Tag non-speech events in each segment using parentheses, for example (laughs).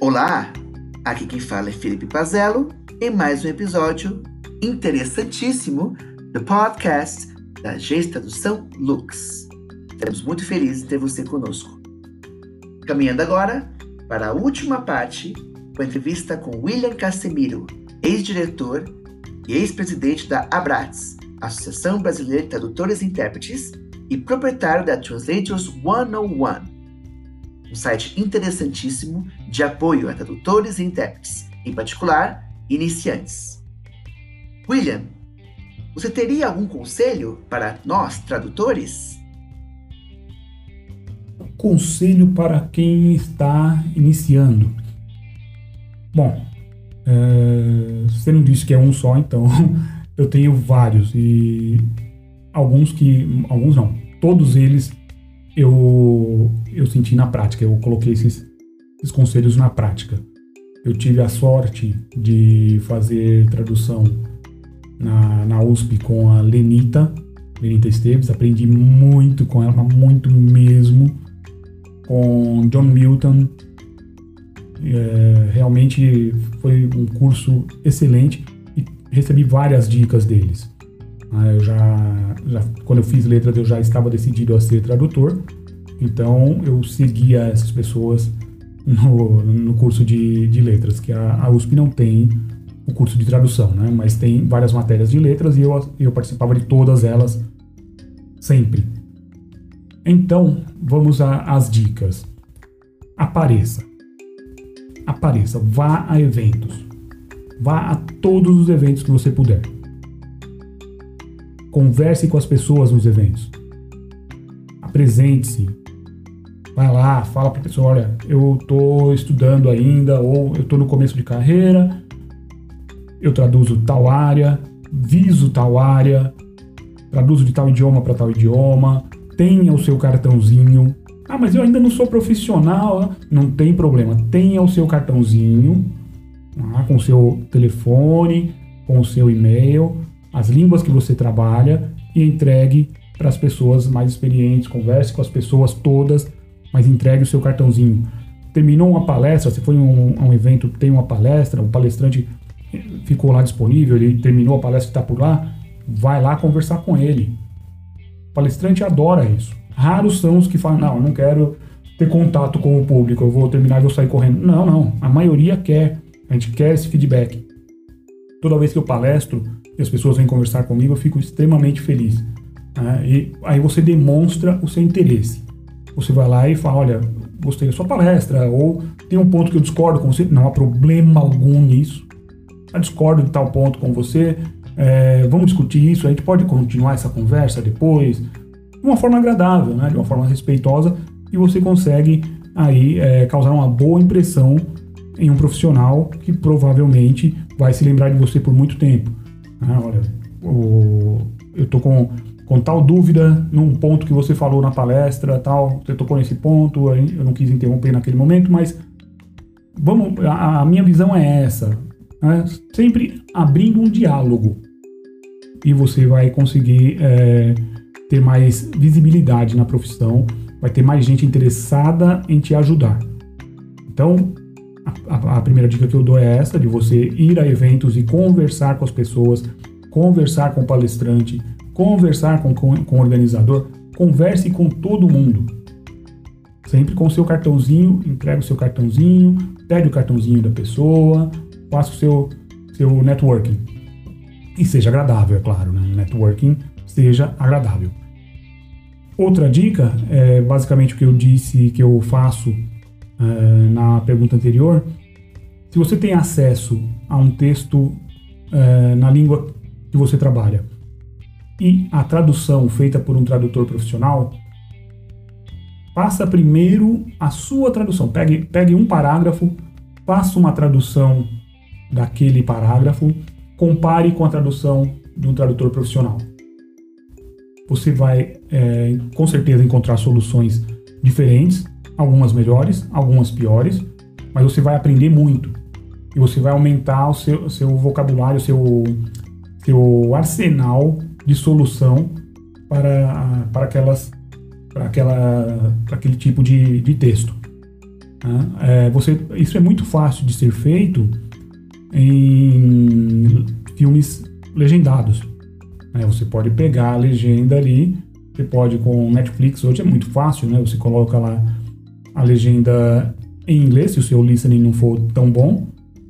Olá, aqui quem fala é Felipe Pazello em mais um episódio interessantíssimo do podcast da G Tradução Lux. Estamos muito felizes de ter você conosco. Caminhando agora para a última parte com a entrevista com William Casemiro, ex-diretor e ex-presidente da ABRATS, Associação Brasileira de Tradutores e Intérpretes, e proprietário da Translators 101, um site interessantíssimo de apoio a tradutores e intérpretes, em particular iniciantes. William, você teria algum conselho para nós, tradutores? Conselho para quem está iniciando. Bom, é, você não disse que é um só, então (laughs) eu tenho vários e alguns que, alguns não, todos eles eu, eu senti na prática, eu coloquei esses, esses conselhos na prática. Eu tive a sorte de fazer tradução na, na USP com a Lenita, Lenita Esteves, aprendi muito com ela, muito mesmo, com John Milton. É, realmente foi um curso excelente e recebi várias dicas deles. Ah, eu já, já, quando eu fiz letras, eu já estava decidido a ser tradutor, então eu seguia essas pessoas no, no curso de, de letras, que a, a, USP não tem o curso de tradução, né? mas tem várias matérias de letras e eu, eu participava de todas elas sempre. Então, vamos às dicas. Apareça. Apareça, vá a eventos. Vá a todos os eventos que você puder Converse com as pessoas nos eventos. Apresente-se. Vai lá, fala para a pessoa, olha, eu estou estudando ainda ou eu estou no começo de carreira, eu traduzo tal área, viso tal área, traduzo de tal idioma para tal idioma, tenha o seu cartãozinho. Ah, mas eu ainda não sou profissional. Não tem problema, tenha o seu cartãozinho ah, com o seu telefone, com o seu e-mail as línguas que você trabalha e entregue para as pessoas mais experientes, converse com as pessoas todas, mas entregue o seu cartãozinho. Terminou uma palestra, você foi a um, um, evento, tem uma palestra, o palestrante ficou lá disponível, ele terminou a palestra está por lá, vai lá conversar com ele. O palestrante adora isso. Raros são os que falam, não, eu não quero ter contato com o público, eu vou terminar e vou sair correndo. Não, não, a maioria quer, a gente quer esse feedback. Toda vez que eu palestro, e as pessoas vêm conversar comigo, eu fico extremamente feliz. Né? E aí você demonstra o seu interesse. Você vai lá e fala, olha, gostei da sua palestra, ou tem um ponto que eu discordo com você, não há problema algum nisso. Eu discordo de tal ponto com você, é, vamos discutir isso, a gente pode continuar essa conversa depois, de uma forma agradável, né? de uma forma respeitosa, e você consegue aí é, causar uma boa impressão em um profissional que provavelmente vai se lembrar de você por muito tempo. Ah, olha, o, eu tô com, com tal dúvida num ponto que você falou na palestra, tal, você tocou nesse ponto, eu não quis interromper naquele momento, mas vamos, a, a minha visão é essa, né? sempre abrindo um diálogo e você vai conseguir é, ter mais visibilidade na profissão, vai ter mais gente interessada em te ajudar. Então, a, a, primeira dica que eu dou é essa, de você ir a eventos e conversar com as pessoas, conversar com o palestrante, conversar com, com, com o organizador, converse com todo mundo. Sempre com o seu cartãozinho, entrega o seu cartãozinho, pegue o cartãozinho da pessoa, faça o seu, seu networking. E seja agradável, é claro, né? Networking seja agradável. Outra dica é basicamente o que eu disse que eu faço uh, na pergunta anterior, se você tem acesso a um texto uh, na língua que você trabalha e a tradução feita por um tradutor profissional, faça primeiro a sua tradução. Pegue, pegue um parágrafo, faça uma tradução daquele parágrafo, compare com a tradução de um tradutor profissional. Você vai, é, com certeza, encontrar soluções diferentes algumas melhores, algumas piores, mas você vai aprender muito. E você vai aumentar o seu, seu vocabulário, seu, seu arsenal de solução para, para, aquelas, para, aquela, para aquele tipo de, de texto. Né? É, você, isso é muito fácil de ser feito em filmes legendados. Né? Você pode pegar a legenda ali, você pode com Netflix, hoje é muito fácil, né? Você coloca lá a legenda em inglês, se o seu listening não for tão bom,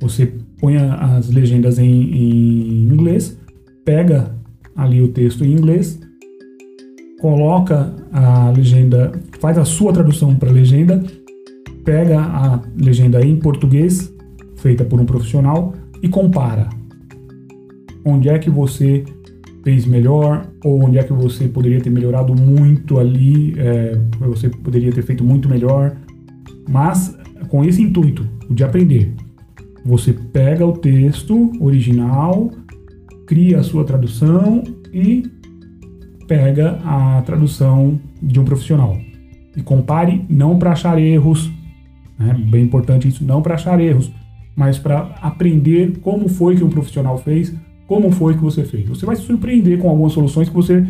você põe as legendas em, em inglês, pega ali o texto em inglês, coloca a legenda, faz a sua tradução para a legenda, pega a legenda em português, feita por um profissional, e compara. Onde é que você fez melhor, ou onde é que você poderia ter melhorado muito ali, é, você poderia ter feito muito melhor, mas com esse intuito de aprender. Você pega o texto original, cria a sua tradução e pega a tradução de um profissional. E compare não para achar erros, né? bem importante isso, não para achar erros, mas para aprender como foi que um profissional fez, como foi que você fez. Você vai se surpreender com algumas soluções que você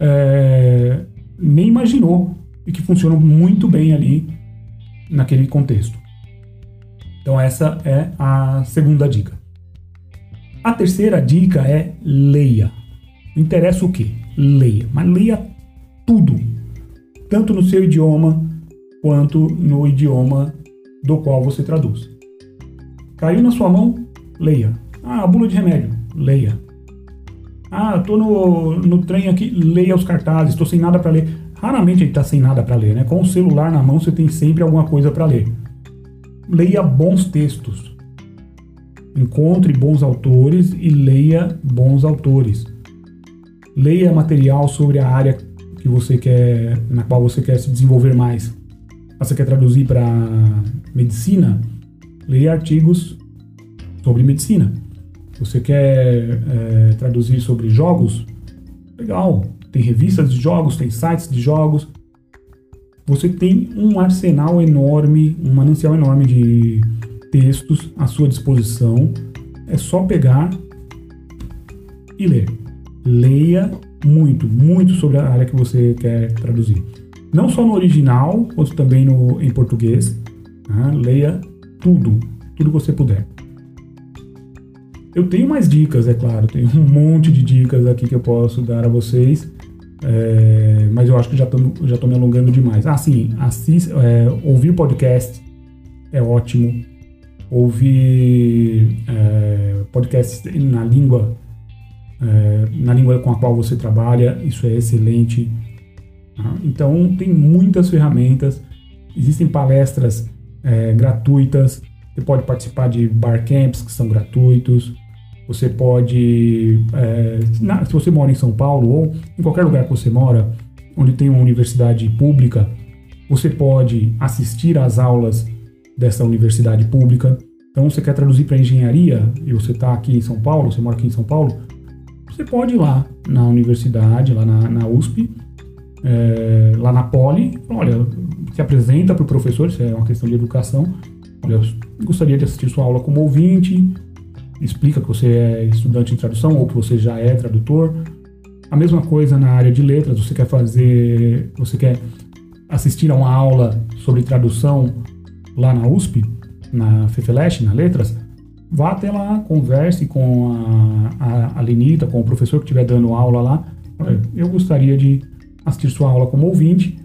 é, nem imaginou e que funcionam muito bem ali naquele contexto. Então, essa é a segunda dica. A terceira dica é leia. interessa o que? Leia. Mas leia tudo. Tanto no seu idioma quanto no idioma do qual você traduz. Caiu na sua mão? Leia. Ah, a bula de remédio? Leia. Ah, estou no, no trem aqui, leia os cartazes, estou sem nada para ler. Raramente a gente está sem nada para ler, né? Com o celular na mão você tem sempre alguma coisa para ler. Leia bons textos. Encontre bons autores e leia bons autores. Leia material sobre a área que você quer, na qual você quer se desenvolver mais. Você quer traduzir para medicina? Leia artigos sobre medicina. Você quer é, traduzir sobre jogos? Legal. Tem revistas de jogos, tem sites de jogos. Você tem um arsenal enorme, um manancial enorme de textos à sua disposição. É só pegar e ler. Leia muito, muito sobre a área que você quer traduzir. Não só no original, mas também no, em português. Tá? Leia tudo, tudo que você puder. Eu tenho mais dicas, é claro, tem um monte de dicas aqui que eu posso dar a vocês, é, mas eu acho que já estou já tô me alongando demais. Ah, sim, assist, é, ouvir podcast é ótimo, ouvir é, podcasts na língua é, na língua com a qual você trabalha, isso é excelente. Tá? Então, tem muitas ferramentas, existem palestras é, gratuitas, você pode participar de barcamps que são gratuitos, você pode, é, na, se você mora em São Paulo ou em qualquer lugar que você mora, onde tem uma universidade pública, você pode assistir às aulas dessa universidade pública. Então, você quer traduzir para engenharia e você está aqui em São Paulo, você mora aqui em São Paulo, você pode ir lá na universidade, lá na, na USP, é, lá na Poli, olha, se apresenta para o professor, isso é uma questão de educação. Olha, eu gostaria de assistir sua aula como ouvinte, explica que você é estudante em tradução ou que você já é tradutor. A mesma coisa na área de letras, você quer fazer, você quer assistir a uma aula sobre tradução lá na USP, na FEFELESH, na Letras, vá até lá, converse com a, a, a Lenita, com o professor que estiver dando aula lá. Eu gostaria de assistir sua aula como ouvinte.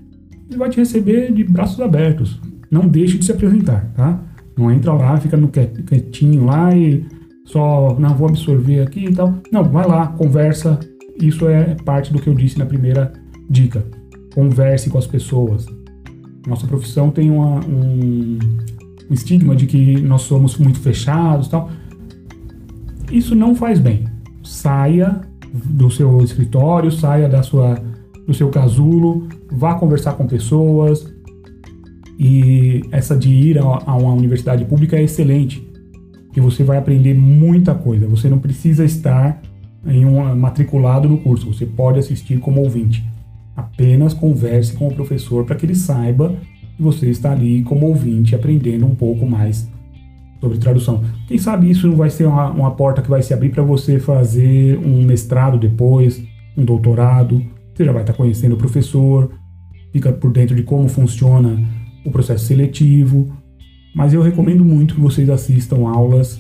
Ele vai te receber de braços abertos. Não deixe de se apresentar, tá? Não entra lá, fica no quietinho lá e só não vou absorver aqui e tal. Não, vai lá, conversa. Isso é parte do que eu disse na primeira dica. Converse com as pessoas. Nossa profissão tem uma, um, um estigma de que nós somos muito fechados, tal. Isso não faz bem. Saia do seu escritório, saia da sua do seu casulo, vá conversar com pessoas. E essa de ir a, a uma universidade pública é excelente que você vai aprender muita coisa. Você não precisa estar em um matriculado no curso, você pode assistir como ouvinte. Apenas converse com o professor para que ele saiba que você está ali como ouvinte aprendendo um pouco mais sobre tradução. Quem sabe isso não vai ser uma, uma porta que vai se abrir para você fazer um mestrado depois, um doutorado. Você já vai estar conhecendo o professor, fica por dentro de como funciona o processo seletivo, mas eu recomendo muito que vocês assistam aulas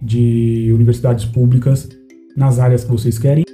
de universidades públicas nas áreas que vocês querem.